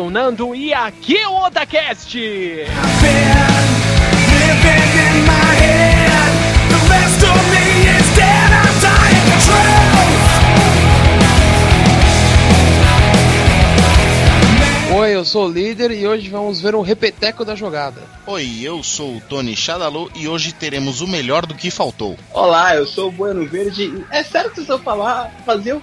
Sou o Nando e aqui é o Otacast. Oi, eu sou o líder e hoje vamos ver um repeteco da jogada. Oi, eu sou o Tony Chadalô e hoje teremos o melhor do que faltou. Olá, eu sou o Bueno Verde. e É sério que vocês vão falar, fazer eu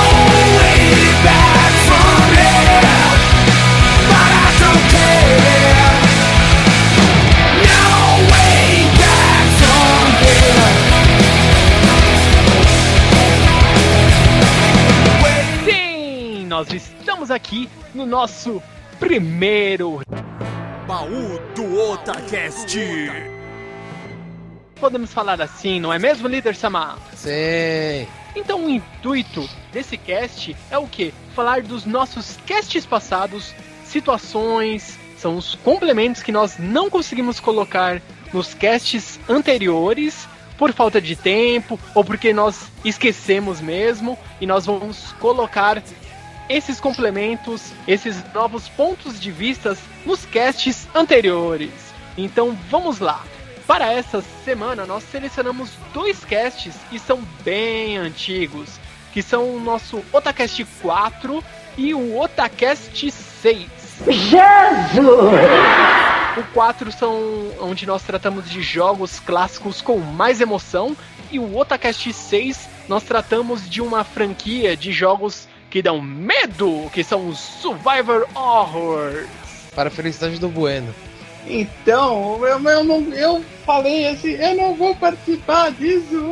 nós estamos aqui no nosso primeiro Baú do Otacast. podemos falar assim, não é mesmo, líder Samar? Sei. Então o intuito desse cast é o que? Falar dos nossos casts passados, situações, são os complementos que nós não conseguimos colocar nos casts anteriores por falta de tempo ou porque nós esquecemos mesmo e nós vamos colocar esses complementos, esses novos pontos de vistas nos casts anteriores. Então vamos lá. Para essa semana nós selecionamos dois casts que são bem antigos, que são o nosso Otacast 4 e o Otacast 6. O 4 são onde nós tratamos de jogos clássicos com mais emoção e o Otacast 6 nós tratamos de uma franquia de jogos que dão medo, que são os Survivor Horrors. Para a felicidade do Bueno. Então, eu, eu, não, eu falei assim, eu não vou participar disso.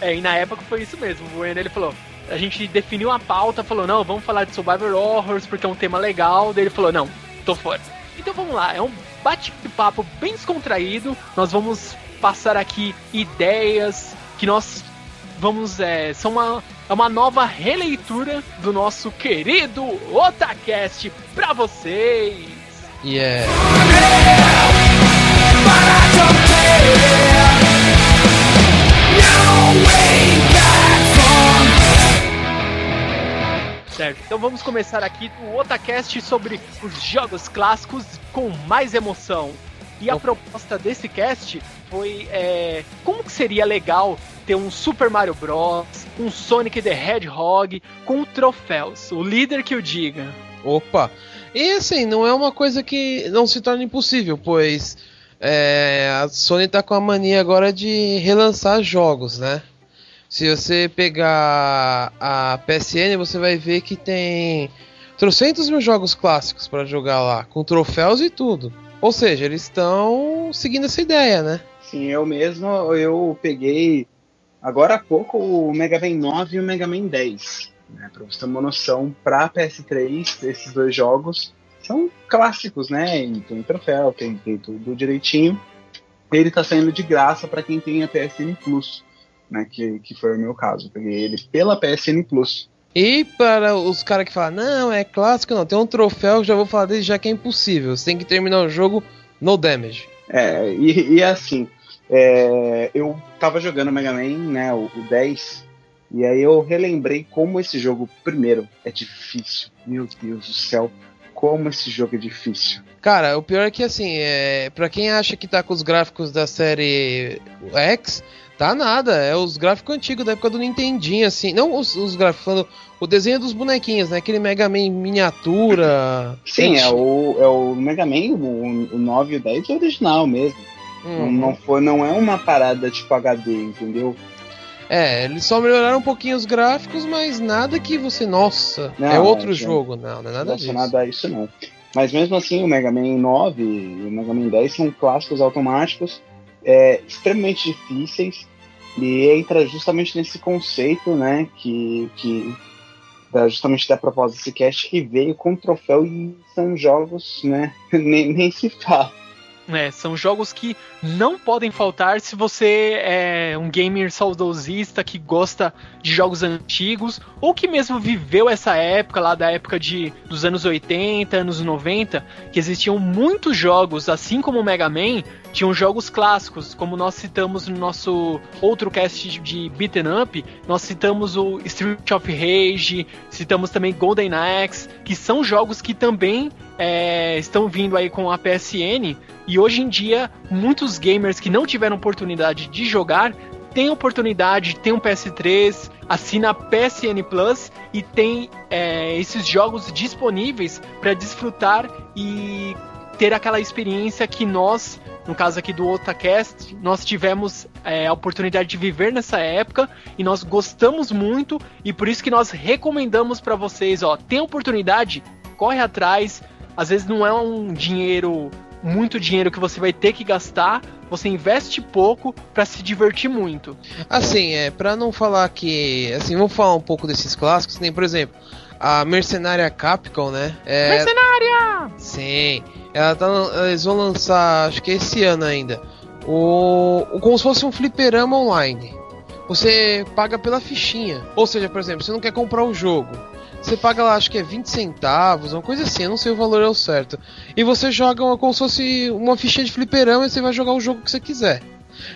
É, e na época foi isso mesmo. O Bueno ele falou: a gente definiu a pauta, falou: não, vamos falar de Survivor Horrors porque é um tema legal. Daí ele falou: não, tô fora. Então vamos lá, é um bate-papo bem descontraído. Nós vamos passar aqui ideias que nós vamos. É, são uma, é uma nova releitura do nosso querido Otacast pra vocês. É. Certo, então vamos começar aqui o Otacast sobre os jogos clássicos com mais emoção. E a proposta desse cast foi é, como que seria legal ter um Super Mario Bros, um Sonic the Hedgehog com troféus, o líder que o diga. Opa! E assim, não é uma coisa que não se torna impossível, pois é, a Sony tá com a mania agora de relançar jogos, né? Se você pegar a PSN, você vai ver que tem trocentos mil jogos clássicos para jogar lá, com troféus e tudo. Ou seja, eles estão seguindo essa ideia, né? Sim, eu mesmo, eu peguei agora há pouco o Mega Man 9 e o Mega Man 10. Né, pra você ter uma noção, pra PS3, esses dois jogos são clássicos, né? E tem troféu, tem, tem tudo direitinho. Ele tá saindo de graça para quem tem a PSN Plus, né? Que, que foi o meu caso. Eu peguei ele pela PSN Plus. E para os caras que falam, não, é clássico, não, tem um troféu, já vou falar dele já que é impossível. Você tem que terminar o jogo no damage. É, e, e assim, é, eu tava jogando Mega Man, né, o, o 10, e aí eu relembrei como esse jogo, primeiro, é difícil. Meu Deus do céu, como esse jogo é difícil. Cara, o pior é que assim, é, para quem acha que tá com os gráficos da série X, Tá nada, é os gráficos antigos da época do Nintendinho, assim. Não os, os gráficos, falando o desenho dos bonequinhos, né? Aquele Mega Man miniatura. Sim, é o, é o Mega Man, o, o 9 e o 10 é original mesmo. Não, Uhum. não, foi, não é uma parada tipo HD, entendeu? É, eles só melhoraram um pouquinho os gráficos, mas nada que você. Nossa, Não, é outro é, jogo. Não, não é nada disso. relacionado a isso não. Mas mesmo assim, o Mega Man 9 e o Mega Man 10 são clássicos automáticos é, extremamente difíceis e entra justamente nesse conceito, né, que, que justamente da proposta desse cast que veio com troféu e são jogos, né, nem, nem se fala. É, são jogos que não podem faltar se você é um gamer saudosista que gosta de jogos antigos ou que mesmo viveu essa época lá da época de dos anos 80, anos 90, que existiam muitos jogos, assim como o Mega Man, tinham jogos clássicos, como nós citamos no nosso outro cast de- beaten up, nós citamos o Street of Rage, citamos também Golden Axe, que são jogos que também é, estão vindo aí com a PSN e hoje em dia, muitos gamers que não tiveram oportunidade de jogar têm oportunidade, tem um PS3, assina a PSN Plus e tem é, esses jogos disponíveis para desfrutar e ter aquela experiência que nós, no caso aqui do Otacast, nós tivemos é, a oportunidade de viver nessa época e nós gostamos muito e por isso que nós recomendamos para vocês, ó, tem oportunidade, corre atrás. Às vezes não é um dinheiro muito dinheiro que você vai ter que gastar, você investe pouco para se divertir muito. Assim, é, pra não falar que. Assim, vamos falar um pouco desses clássicos, nem, por exemplo, a Mercenária Capcom, né? É, Mercenária! Sim. Ela tá, eles vão lançar, acho que esse ano ainda, o, o como se fosse um fliperama online. Você paga pela fichinha. Ou seja, por exemplo, você não quer comprar o jogo. Você paga lá, acho que é 20 centavos, uma coisa assim, eu não sei o valor é o certo. E você joga uma, como se fosse uma fichinha de fliperama e você vai jogar o jogo que você quiser.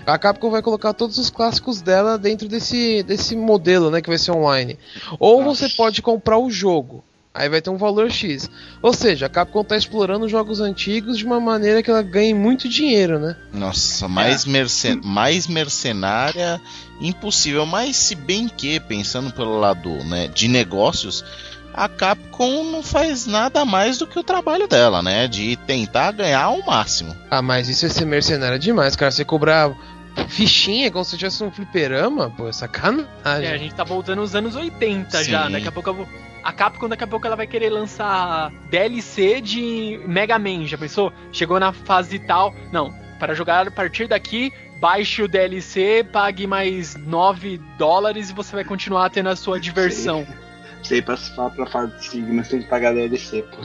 A Capcom vai colocar todos os clássicos dela dentro desse, desse modelo, né, que vai ser online. Ou você pode comprar o jogo. Aí vai ter um valor X. Ou seja, a Capcom tá explorando jogos antigos de uma maneira que ela ganhe muito dinheiro, né? Nossa, mais, mercen mais mercenária, impossível. Mas se bem que, pensando pelo lado né, de negócios, a Capcom não faz nada mais do que o trabalho dela, né? De tentar ganhar ao máximo. Ah, mas isso é ser mercenário demais, cara. Você cobrar fichinha como se tivesse um fliperama, pô, é sacanagem. É, a gente tá voltando nos anos 80 já. Sim. Daqui a pouco eu vou... A Capcom daqui a pouco ela vai querer lançar DLC de Mega Man, já pensou? Chegou na fase tal. Não, para jogar a partir daqui, baixe o DLC, pague mais 9 dólares e você vai continuar tendo a sua diversão. Sei, pra, pra, pra fase de Sigma, você tem que pagar DLC, pô.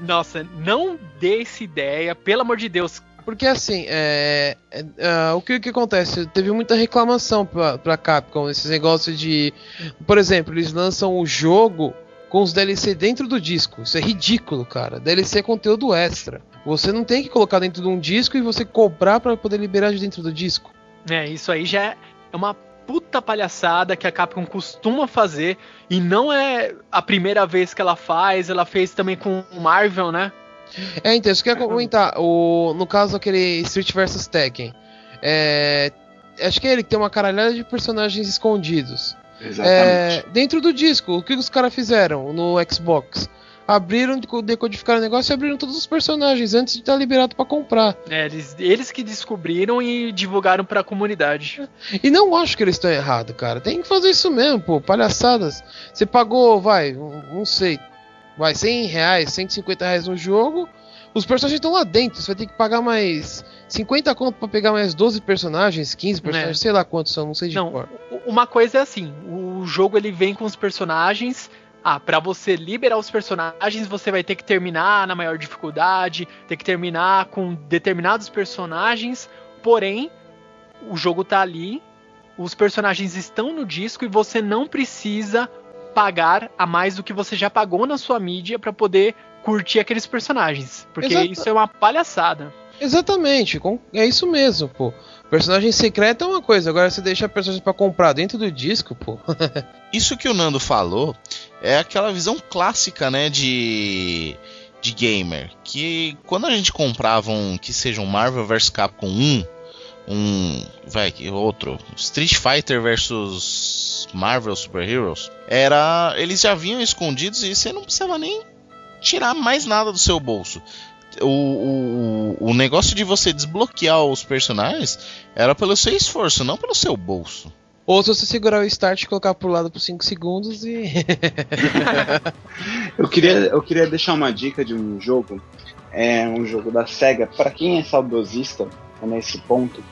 Nossa, não dê essa ideia, pelo amor de Deus. Porque assim, é, é, ah, o que, que acontece? Teve muita reclamação pra, pra Capcom, esses negócios de. Por exemplo, eles lançam o jogo com os DLC dentro do disco. Isso é ridículo, cara. DLC é conteúdo extra. Você não tem que colocar dentro de um disco e você cobrar pra poder liberar de dentro do disco. É, isso aí já é uma puta palhaçada que a Capcom costuma fazer e não é a primeira vez que ela faz, ela fez também com o Marvel, né? É, então, isso que eu ia comentar. O, no caso aquele Street vs Tekken. É, acho que é ele que tem uma caralhada de personagens escondidos. Exatamente. É, dentro do disco, o que os caras fizeram no Xbox? Abriram, decodificaram o negócio e abriram todos os personagens antes de estar liberado pra comprar. É, eles, eles que descobriram e divulgaram pra comunidade. E não acho que eles estão errados, cara. Tem que fazer isso mesmo, pô. Palhaçadas. Você pagou, vai, não sei, vai, 100 reais, 150 reais no jogo. Os personagens estão lá dentro. Você vai ter que pagar mais 50 conto pra pegar mais 12 personagens, 15 personagens, sei lá quantos são, não sei de Não, cor. uma coisa é assim, o jogo ele vem com os personagens. Ah, pra você liberar os personagens, você vai ter que terminar na maior dificuldade, ter que terminar com determinados personagens. Porém, o jogo tá ali, os personagens estão no disco e você não precisa pagar a mais do que você já pagou na sua mídia pra poder curtir aqueles personagens, porque Exato. isso é uma palhaçada. Exatamente, é isso mesmo, pô. Personagem secreto é uma coisa, agora você deixa personagem pra comprar dentro do disco, pô. Isso que o Nando falou é aquela visão clássica, né, de de gamer, que quando a gente comprava um que seja um Marvel vs Capcom 1, um. Vai, outro. Street Fighter versus Marvel Super Heroes. Era. Eles já vinham escondidos e você não precisava nem tirar mais nada do seu bolso. O, o, o negócio de você desbloquear os personagens era pelo seu esforço, não pelo seu bolso. Ou se você segurar o start e colocar pro lado por 5 segundos e. eu, queria, eu queria deixar uma dica de um jogo. É um jogo da SEGA. Para quem é saudosista nesse ponto,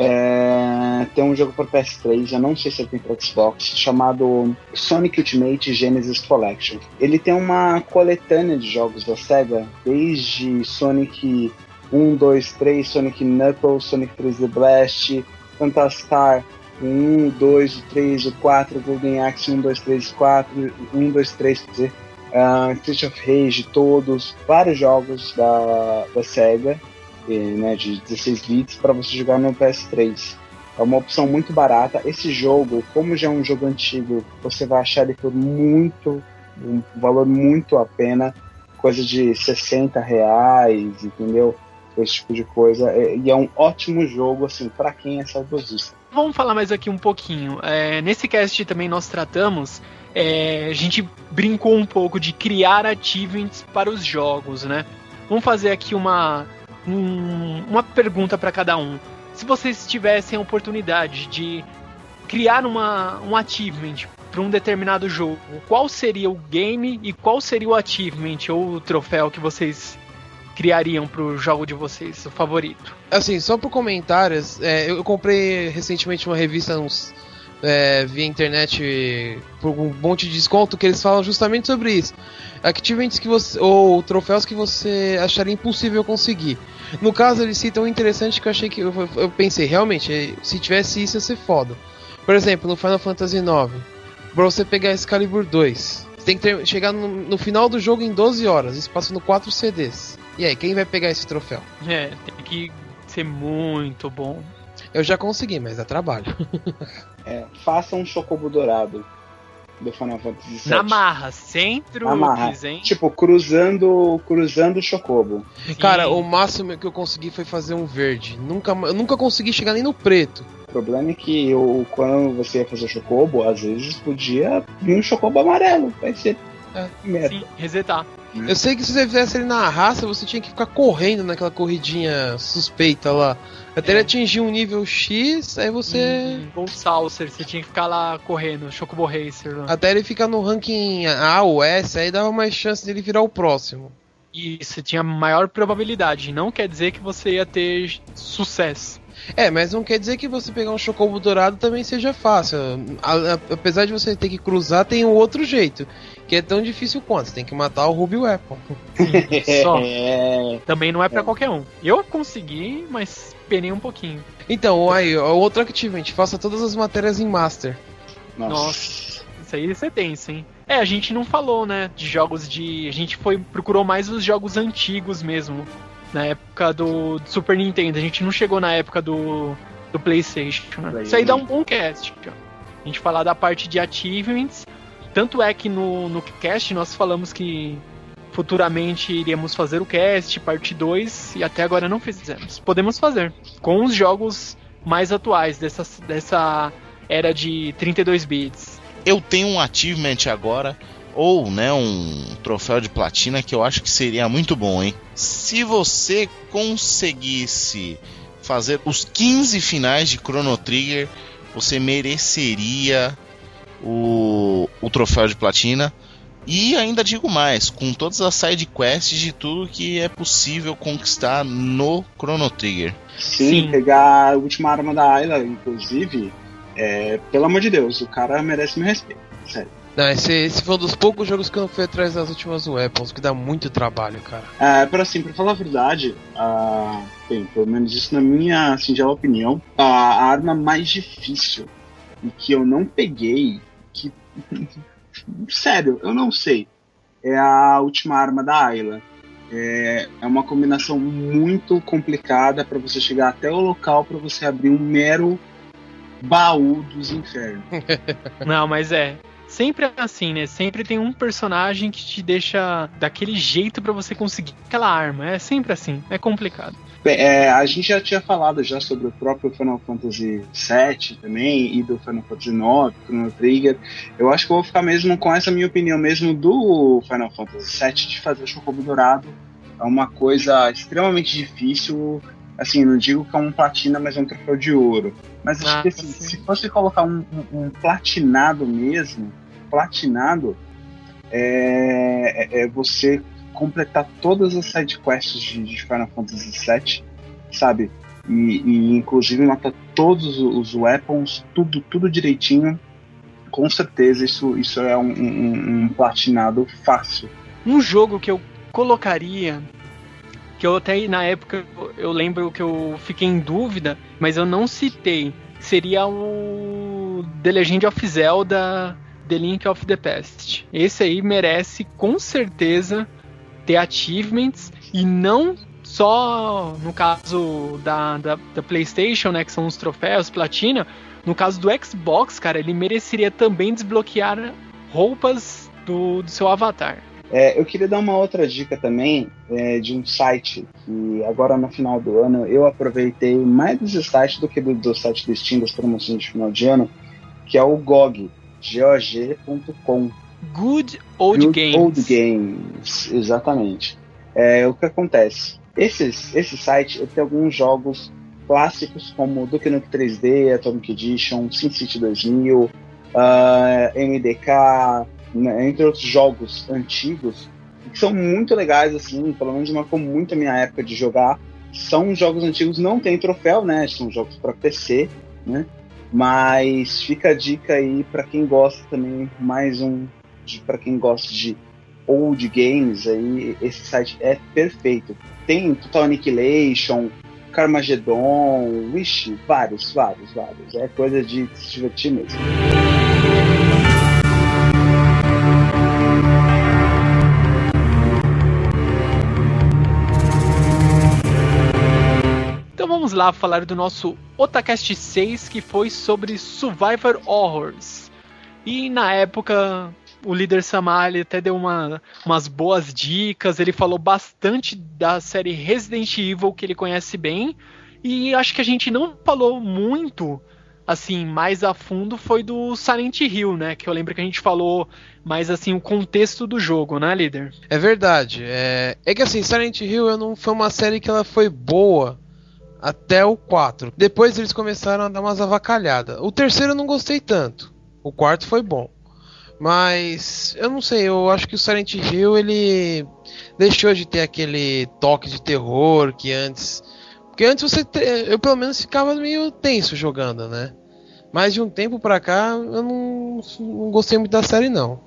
é, tem um jogo para PS3, já não sei se ele tem para Xbox, chamado Sonic Ultimate Genesis Collection. Ele tem uma coletânea de jogos da SEGA, desde Sonic 1, 2, 3, Sonic Knuckles, Sonic 3D Blast, Phantastar, 1, 2, 3, 4, Golden Axe 1, 2, 3, 4, 1, 2, 3, quer dizer, uh, Street of Rage, todos, vários jogos da, da SEGA, né, de 16 bits, para você jogar no PS3. É uma opção muito barata. Esse jogo, como já é um jogo antigo, você vai achar ele por muito, um valor muito a pena, coisa de 60 reais, entendeu? Esse tipo de coisa. E é um ótimo jogo, assim, para quem é saudosista. Vamos falar mais aqui um pouquinho. É, nesse cast também nós tratamos, é, a gente brincou um pouco de criar achievements para os jogos, né? Vamos fazer aqui uma, um, uma pergunta para cada um. Se vocês tivessem a oportunidade de criar uma, um achievement para um determinado jogo, qual seria o game e qual seria o achievement ou o troféu que vocês criariam pro jogo de vocês, o favorito? Assim, só por comentários, é, eu comprei recentemente uma revista uns, é, via internet por um monte de desconto que eles falam justamente sobre isso. Achievements que você. ou troféus que você acharia impossível conseguir. No caso, eles citam interessante que eu achei que. Eu, eu pensei, realmente, se tivesse isso ia ser foda. Por exemplo, no Final Fantasy IX, pra você pegar Excalibur 2, você tem que ter, chegar no, no, final do jogo em 12 horas, isso passando 4 CDs. E aí, quem vai pegar esse troféu? É, tem que ser muito bom. Eu já consegui, mas dá trabalho. é, faça um chocobo dourado do Final Fantasy VII. Na marra, sem truques, hein? Tipo, cruzando, cruzando o chocobo. Sim. Cara, o máximo que eu consegui foi fazer um verde. Nunca, eu nunca consegui chegar nem no preto. O problema é que eu, quando você ia fazer o chocobo, às vezes podia vir um chocobo amarelo. Vai ser é. merda. Sim, resetar. Eu sei que se você fizesse ele na raça, você tinha que ficar correndo naquela corridinha suspeita lá. Até é. ele atingir um nível X, aí você. Ou uhum. Saucer, você tinha que ficar lá correndo, Chocobo Racer. Lá. Até ele ficar no ranking A ou S, aí dava mais chance dele virar o próximo. E você tinha maior probabilidade. Não quer dizer que você ia ter sucesso. É, mas não quer dizer que você pegar um chocobo dourado também seja fácil. apesar de você ter que cruzar, tem um outro jeito. Que é tão difícil quanto. Você tem que matar o Ruby Weapon. Só. Também não é para qualquer um. Eu consegui, mas penei um pouquinho. Então, aí, outro achievement. Faça todas as matérias em Master. Nossa. Nossa. Isso aí você tem, sim. É, a gente não falou, né, de jogos de. A gente foi procurou mais os jogos antigos mesmo na época do, Super Nintendo. A gente não chegou na época do, do PlayStation. Né? Isso aí dá um bom cast. A gente falar da parte de achievements. Tanto é que no, no cast nós falamos que futuramente iríamos fazer o cast, parte 2, e até agora não fizemos. Podemos fazer com os jogos mais atuais dessa, dessa era de 32 bits. Eu tenho um achievement agora ou né, um troféu de platina que eu acho que seria muito bom, hein? Se você conseguisse fazer os 15 finais de Chrono Trigger, você mereceria o, o troféu de platina. E ainda digo mais, com todas as side quests de tudo que é possível conquistar no Chrono Trigger. Sim, Sim. pegar a última arma da Ayla, inclusive, é, pelo amor de Deus, o cara merece meu respeito, sério. Não, esse, esse foi um dos poucos jogos que eu não fui atrás das últimas weapons, que dá muito trabalho, cara. É, para assim, pra falar a verdade, uh, bem, pelo menos isso na minha singela opinião, a arma mais difícil e que eu não peguei, que. Sério, eu não sei. É a última arma da Ayla. É, é uma combinação muito complicada para você chegar até o local para você abrir um mero baú dos infernos. Não, mas é sempre é assim, né? Sempre tem um personagem que te deixa daquele jeito para você conseguir aquela arma. É sempre assim, é complicado. Bem, é, a gente já tinha falado já sobre o próprio Final Fantasy VII também e do Final Fantasy IX, Chrono Trigger. Eu acho que eu vou ficar mesmo com essa minha opinião mesmo do Final Fantasy VII de fazer o Chocobo Dourado. É uma coisa extremamente difícil. Assim, não digo que é um platina, mas é um troféu de ouro. Mas acho Ah, que assim, sim. se fosse colocar um, um- um platinado mesmo, platinado, é, é- é você completar todas as sidequests de, de Final Fantasy VII, sabe? E, e inclusive matar todos os weapons, tudo, tudo direitinho. Com certeza isso, isso é um, um- um platinado fácil. Um jogo que eu colocaria, que eu até na época eu- lembro que eu fiquei em dúvida, mas eu não citei, seria o The Legend of Zelda The Link of the Past. Esse aí merece com certeza ter achievements e não só no caso da, da, da PlayStation, né, que são os troféus platina, no caso do Xbox, cara, ele mereceria também desbloquear roupas do, do seu avatar. É, eu queria dar uma outra dica também é, de um site que agora no final do ano eu aproveitei mais desse site do que do, do site do Steam das promoções de final de ano, que é o GOG, gog.com. Good Old Good Games. Old Games, exatamente. É, o que acontece? Esses, esse site tem alguns jogos clássicos como Duke Nukem 3D, Atomic Edition, SimCity 2000, ah, MDK, né, entre outros jogos antigos que são muito legais assim, pelo menos marcou muito a minha época de jogar. São jogos antigos, não tem troféu, né? São jogos para PC, né? Mas fica a dica aí para quem gosta também, mais um para quem gosta de old games aí, esse site é perfeito. Tem Total Annihilation, Carmageddon, vixe, vários, vários, vários. É coisa de se divertir mesmo. Vamos lá falar do nosso Otacast 6, que foi sobre Survivor Horrors. E na época, o líder Samar ele até deu uma, umas boas dicas, ele falou bastante da série Resident Evil, que ele conhece bem. E acho que a gente não falou muito, assim, mais a fundo, foi do Silent Hill, né? Que eu lembro que a gente falou mais, assim, o contexto do jogo, né, líder? É verdade. É, é que assim, Silent Hill não foi uma série que ela foi boa até o 4. Depois eles começaram a dar umas avacalhadas. O terceiro eu não gostei tanto. O quarto foi bom. Mas eu não sei, eu acho que o Silent Hill ele deixou de ter aquele toque de terror que antes. Porque antes você. Eu pelo menos ficava meio tenso jogando, né? Mas de um tempo pra cá eu não, não gostei muito da série não.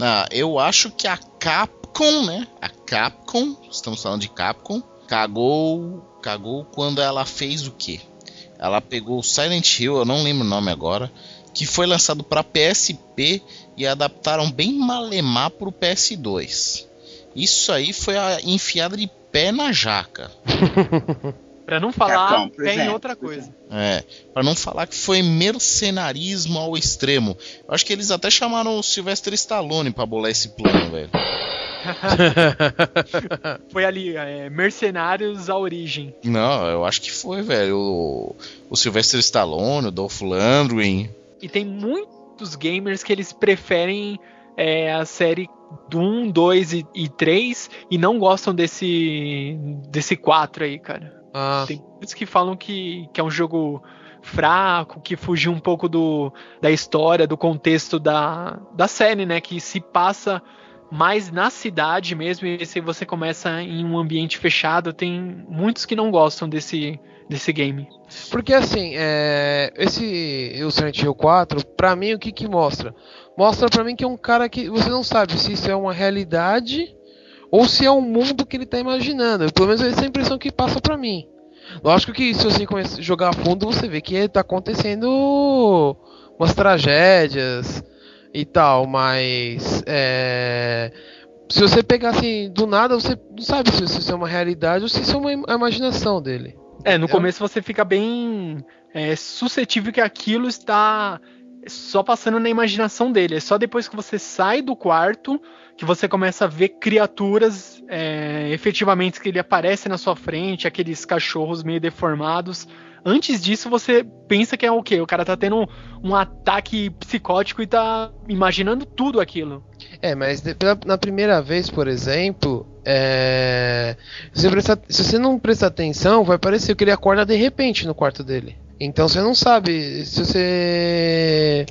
Ah, eu acho que a Capcom, né? A Capcom, estamos falando de Capcom, cagou, cagou quando ela fez o quê? Ela pegou o Silent Hill, eu não lembro o nome agora, que foi lançado para PSP e adaptaram bem malemar para o PS2. Isso aí foi a enfiada de pé na jaca. Pra não falar Capcom, pé em presente, outra coisa. É, para não falar que foi mercenarismo ao extremo. Eu acho que eles até chamaram o Sylvester Stallone para bolar esse plano, velho. Foi ali, é, Mercenários à origem. Não, eu acho que foi, velho. O, o Sylvester Stallone, o Dolph Lundgren. E tem muitos gamers que eles preferem é, a série do 1, 2 e, e 3 e não gostam desse desse 4 aí, cara. Ah, Tem muitos que falam que, que é um jogo fraco, que fugiu um pouco do, da história, do contexto da, da série, né? Que se passa mais na cidade mesmo, e se você começa em um ambiente fechado, tem muitos que não gostam desse, desse game. Porque assim, é, esse o Silent Hill 4, pra mim o que que mostra? Mostra pra mim que é um cara que você não sabe se isso é uma realidade ou se é um mundo que ele tá imaginando. Pelo menos essa é a impressão que passa pra mim. Lógico que se você jogar a fundo, você vê que tá acontecendo umas tragédias e tal, mas é, se você pegar assim do nada, você não sabe se isso é uma realidade ou se isso é uma imaginação dele. É, no Eu- começo você fica bem é, suscetível que aquilo está só passando na imaginação dele. É só depois que você sai do quarto que você começa a ver criaturas é, efetivamente que ele aparece na sua frente, aqueles cachorros meio deformados. Antes disso, você pensa que é o quê? O cara tá tendo um, um ataque psicótico e tá imaginando tudo aquilo. É, mas na primeira vez, por exemplo, é, se, você se, você não prestar atenção, vai parecer que ele acorda de repente no quarto dele. Então você não sabe se você.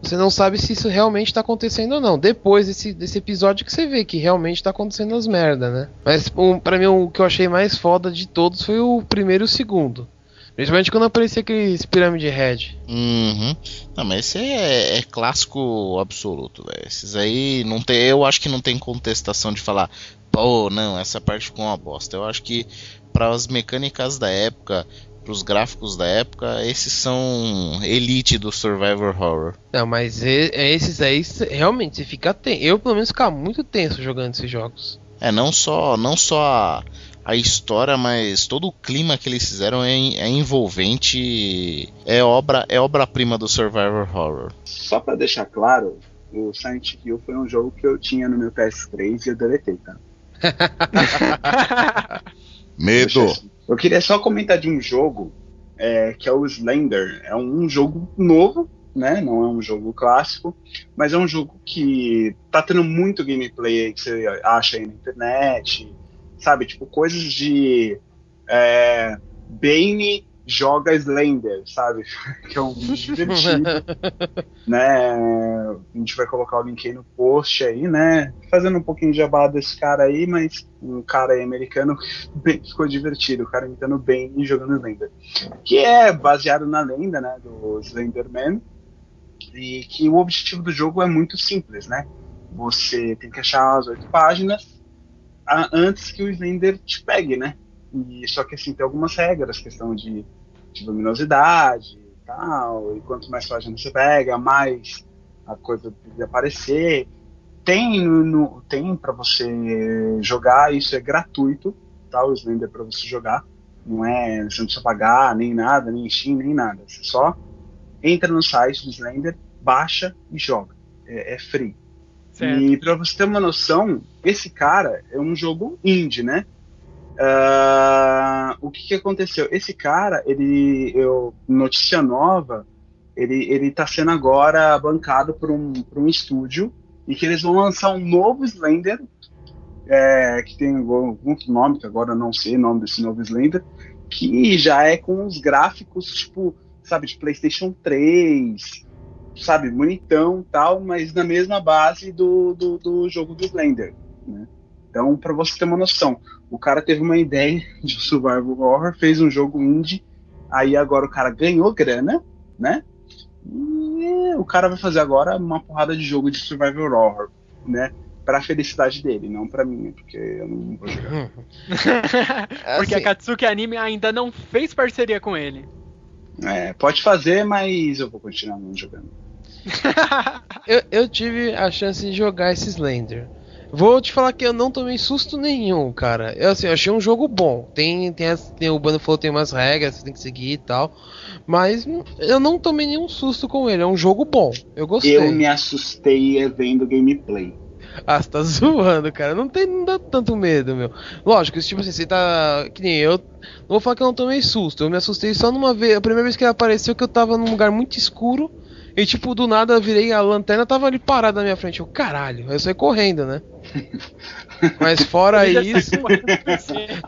Você não sabe se isso realmente tá acontecendo ou não. Depois desse, desse episódio que você vê que realmente tá acontecendo as merda, né? Mas um, para mim o que eu achei mais foda de todos foi o primeiro e o segundo. Principalmente quando aparecia aqueles Pirâmide Red. Uhum. Não, mas esse é, é clássico absoluto, velho. Esses aí não tem. Eu acho que não tem contestação de falar, pô, não, essa parte ficou uma bosta. Eu acho que para as mecânicas da época, para os gráficos da época, esses são elite do survivor horror. Não, mas esses aí realmente você fica tenso. Eu pelo menos ficava muito tenso jogando esses jogos. É, não só, não só a, a história, mas todo o clima que eles fizeram é, é envolvente, é obra é obra-prima do survivor horror. Só para deixar claro, o Silent Hill foi um jogo que eu tinha no meu PS3 e eu deletei, tá? Medo. Eu queria só comentar de um jogo é, que é o Slender. É um jogo novo, né? Não é um jogo clássico, mas é um jogo que tá tendo muito gameplay aí que você acha aí na internet sabe? Tipo, coisas de. É, Bane joga Slender, sabe? que é um divertido. né? A gente vai colocar o link aí no post aí, né? Fazendo um pouquinho de jabá desse cara aí, mas um cara aí americano bem, ficou divertido, o cara imitando bem e jogando Slender. Que é baseado na lenda, né? Do Slenderman. E que o objetivo do jogo é muito simples, né? Você tem que achar as oito páginas a, antes que o Slender te pegue, né? E, só que assim, tem algumas regras, questão de, de luminosidade e tal, e quanto mais páginas você pega, mais a coisa de aparecer. Tem, no, tem para você jogar, isso é gratuito, tá? O Slender para você jogar. Não é, você não precisa pagar nem nada, nem Steam, nem nada. Você só entra no site do Slender, baixa e joga. É, é free. Certo. E para você ter uma noção, esse cara é um jogo indie, né? Uh, o que, que aconteceu? Esse cara, ele, eu, notícia nova, ele, ele tá sendo agora bancado por um, por um estúdio e que eles vão lançar um novo Slender, é, que tem algum nome, que agora eu não sei o nome desse novo Slender, que já é com os gráficos, tipo, sabe, de PlayStation 3, sabe, bonitão tal, mas na mesma base do, do, do jogo do Blender, né? Então, para você ter uma noção, o cara teve uma ideia de survival horror, fez um jogo indie, aí agora o cara ganhou grana, né? E o cara vai fazer agora uma porrada de jogo de survival horror, né? Pra felicidade dele, não pra mim, porque eu não vou jogar. porque assim, a Katsuki Anime ainda não fez parceria com ele. É, pode fazer, mas eu vou continuar não jogando. eu, eu tive a chance de jogar esse Slender. Vou te falar que eu não tomei susto nenhum, cara. Eu assim, eu achei um jogo bom. Tem, tem, as, tem o Bando falou tem umas regras, você tem que seguir e tal. Mas eu não tomei nenhum susto com ele. É um jogo bom. Eu gostei. Eu me assustei vendo gameplay. Ah, você tá zoando, cara. Não tem não dá tanto medo, meu. Lógico, tipo assim, você tá. Que nem eu. Não vou falar que eu não tomei susto. Eu me assustei só numa vez. A primeira vez que ele apareceu que eu tava num lugar muito escuro. E tipo, do nada eu virei a lanterna tava ali parada na minha frente. Eu, caralho, eu saí correndo, né? Mas fora isso.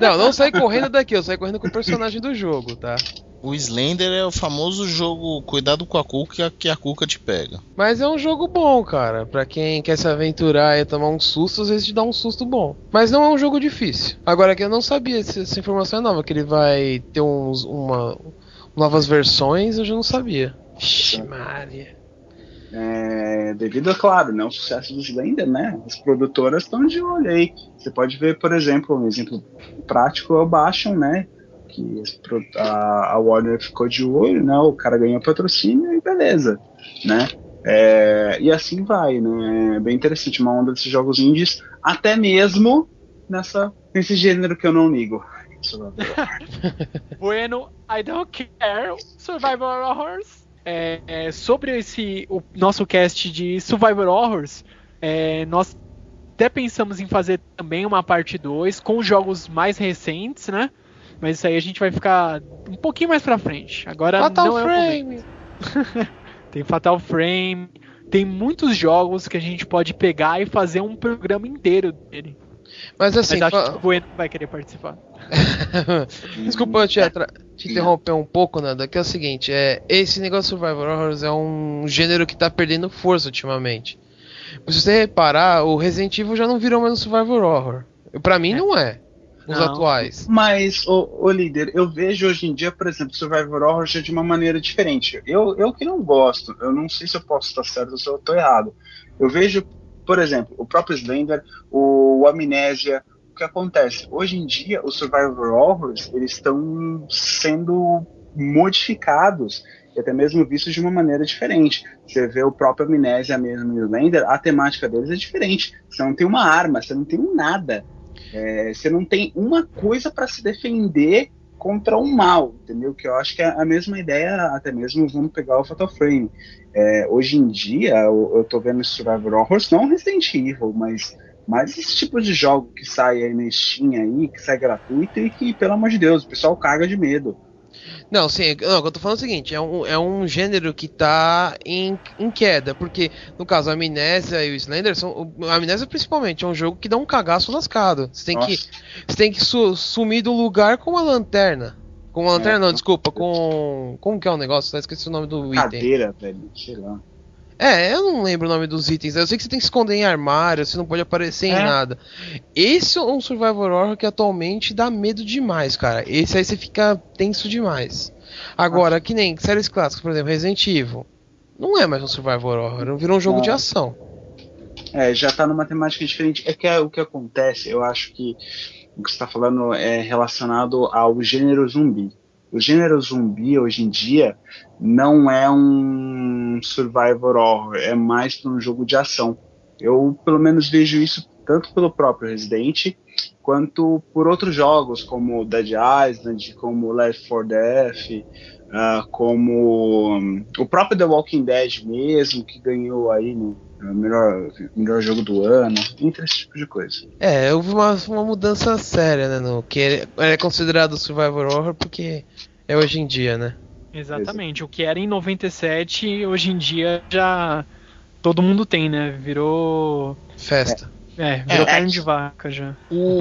não, não saí correndo daqui, eu saí correndo com o personagem do jogo, tá? O Slender é o famoso jogo cuidado com a cuca que a cuca te pega. Mas é um jogo bom, cara. Pra quem quer se aventurar e tomar um susto, às vezes te dá um susto bom. Mas não é um jogo difícil. Agora que eu não sabia essa informação é nova, que ele vai ter uns, uma, novas versões, eu já não sabia. Ixi, Maria. É, devido, é claro, né, ao sucesso do Slender, né? As produtoras estão de olho aí. Você pode ver, por exemplo, um exemplo prático é o Bastion, né? Que a, a Warner ficou de olho, né? O cara ganhou patrocínio e beleza, né? É, e assim vai, né? É bem interessante uma onda desses jogos indies, até mesmo nessa, nesse gênero que eu não ligo. bueno, I don't care. Survival horrors é, é, sobre esse o nosso cast de Survivor Horrors, é, nós até pensamos em fazer também uma parte 2 com jogos mais recentes, né? Mas isso aí a gente vai ficar um pouquinho mais pra frente. Agora Fatal não é Frame! tem Fatal Frame, tem muitos jogos que a gente pode pegar e fazer um programa inteiro dele. Mas assim, Mas acho fa- que o Bueno vai querer participar. Desculpa eu te, atra- te interromper um pouco, Nanda, que é o seguinte, é, esse negócio de Survivor Horrors é um gênero que tá perdendo força ultimamente. Se você reparar, o Resident Evil já não virou mais um Survivor Horror. Pra mim É. não é. Os Não. atuais. Mas, ô, ô, líder, eu vejo hoje em dia, por exemplo, Survivor Horror já de uma maneira diferente. Eu, eu que não gosto, eu não sei se eu posso estar certo ou se eu estou errado. Eu vejo, por exemplo, o próprio Slender, o, o Amnésia, o que acontece? Hoje em dia, os Survivor Horrors, eles estão sendo modificados e até mesmo vistos de uma maneira diferente. Você vê o próprio Amnésia mesmo e o Slender, a temática deles é diferente. Você não tem uma arma, você não tem nada. É, você não tem uma coisa para se defender contra o mal, entendeu? Que eu acho que é a mesma ideia, até mesmo vamos pegar o Fatal Frame. É, hoje em dia, eu, eu tô vendo Survivor Horrors, não Resident Evil, mas, mas esse tipo de jogo que sai aí na Steam aí, que sai gratuito e que, pelo amor de Deus, o pessoal caga de medo. Não, sim, não, o que eu tô falando é o seguinte, é um, é um gênero que tá em, em queda, porque no caso a Amnésia e o Slender são. A Amnésia principalmente é um jogo que dá um cagaço lascado. Você tem que, você tem que su- sumir do lugar com uma lanterna. Com uma lanterna, É. não, desculpa, com. Como que é o negócio? Eu esqueci o nome do item. Cadeira, velho, sei lá. É, eu não lembro o nome dos itens. Eu sei que você tem que se esconder em armário, você não pode aparecer em É. nada. Esse é um Survivor Horror que atualmente dá medo demais, cara. Esse aí você fica tenso demais. Agora, que nem séries clássicas, por exemplo, Resident Evil. Não é mais um Survivor Horror, virou um jogo Não. de ação. É, já tá numa temática diferente. É que é, o que acontece, eu acho que o que você tá falando é relacionado ao gênero zumbi. O gênero zumbi hoje em dia não é um survivor horror, é mais um jogo de ação. Eu pelo menos vejo isso tanto pelo próprio Resident quanto por outros jogos como Dead Island, como Left 4 Dead, ah, como hum, o próprio The Walking Dead mesmo, que ganhou aí no melhor, melhor jogo do ano, entre esse tipo de coisa. É, houve uma, uma mudança séria, né? No que é, é considerado Survivor Horror porque é hoje em dia, né? Exatamente. O que era em 97, hoje em dia já todo mundo tem, né? Virou. Festa. É, virou É. carne de vaca já. O,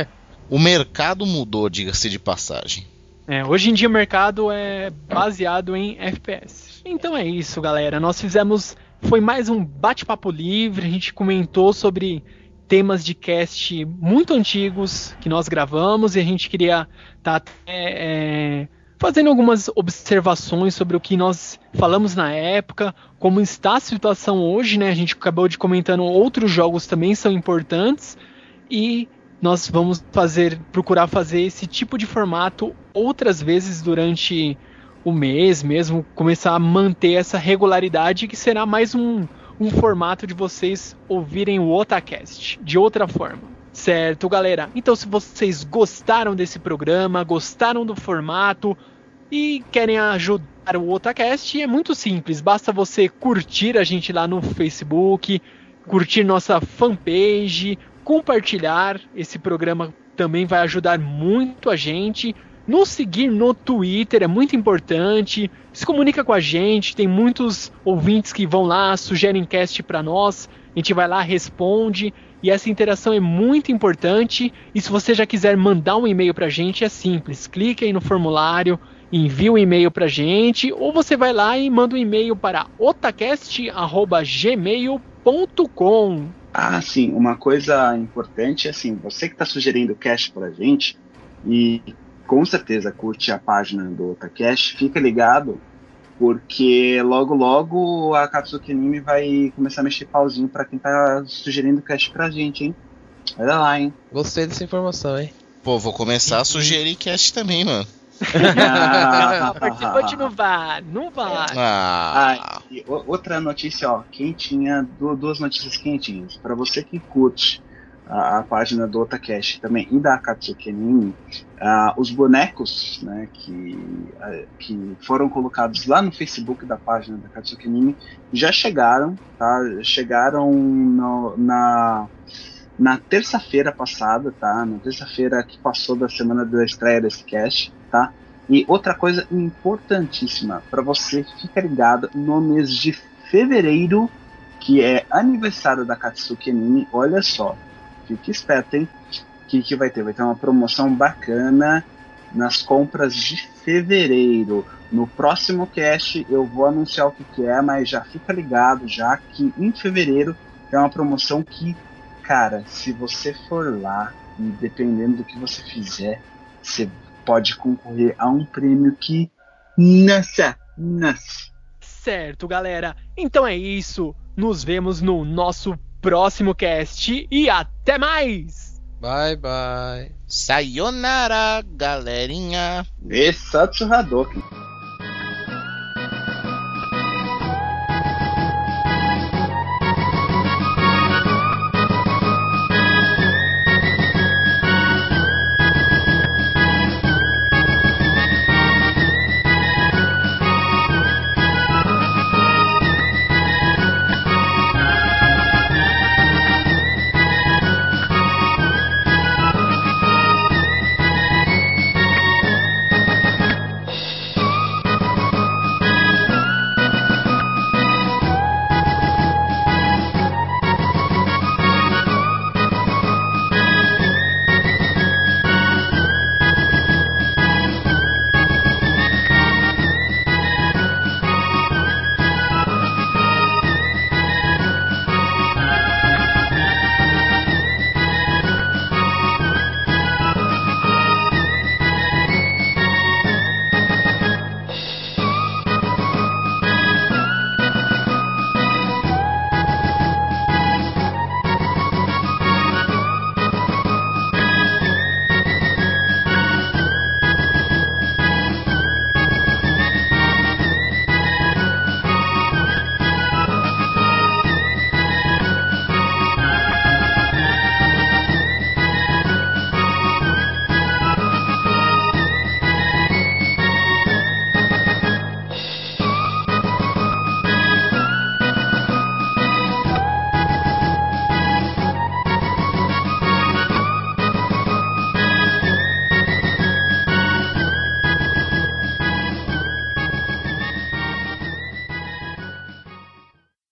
o mercado mudou, diga-se de passagem. É, hoje em dia o mercado é baseado em FPS. Então é isso, galera. Nós fizemos. Foi mais um bate-papo livre. A gente comentou sobre temas de cast muito antigos que nós gravamos e a gente queria estar fazendo algumas observações sobre o que nós falamos na época, como está a situação hoje, né? A gente acabou de comentando outros jogos também são importantes e nós vamos fazer, procurar fazer esse tipo de formato outras vezes durante o mês mesmo, começar a manter essa regularidade que será mais um, um formato de vocês ouvirem o Otacast de outra forma. Certo, galera? Então, se vocês gostaram desse programa, gostaram do formato e querem ajudar o Otacast, é muito simples. Basta você curtir a gente lá no Facebook, curtir nossa fanpage, compartilhar esse programa também vai ajudar muito a gente. Nos seguir no Twitter é muito importante. Se comunica com a gente, tem muitos ouvintes que vão lá, sugerem cast para nós. A gente vai lá, responde. E essa interação é muito importante. E se você já quiser mandar um e-mail para a gente, é simples. Clique aí no formulário, envia um e-mail para a gente. Ou você vai lá e manda um e-mail para otacast.gmail.com. Ah, sim, uma coisa importante é assim, você que está sugerindo cast pra gente e com certeza curte a página do Otacast, fica ligado, porque logo logo a Katsuki Anime vai começar a mexer pauzinho pra quem tá sugerindo cast pra gente, hein? Olha lá, hein? Gostei dessa informação, hein? Pô, vou começar a sugerir cast também, mano. Não, participante não vai, não vai. Ah, Ah, o- outra notícia, ó, quentinha, du- duas notícias quentinhas. Para você que curte a, a página do Otacast também e da Akatsuki uh, os bonecos né, que, uh, que foram colocados lá no Facebook da página da Akatsuki já chegaram, tá? Chegaram no, na, na terça-feira passada, tá? Na terça-feira que passou da semana da estreia desse cast, tá? E outra coisa importantíssima para você ficar ligado no mês de fevereiro, que é aniversário da Katsuki Anime, olha só, esperto, hein? O que, que vai ter? Vai ter uma promoção bacana nas compras de fevereiro. No próximo cast eu vou anunciar o que, que é, mas já fica ligado, já que em fevereiro é uma promoção que, cara, se você for lá e dependendo do que você fizer, você pode concorrer a um prêmio que. Nossa! Nossa! Certo, galera. Então é isso. Nos vemos no nosso próximo cast e até mais! Bye bye. Sayonara, galerinha. E Satsu Hadoken.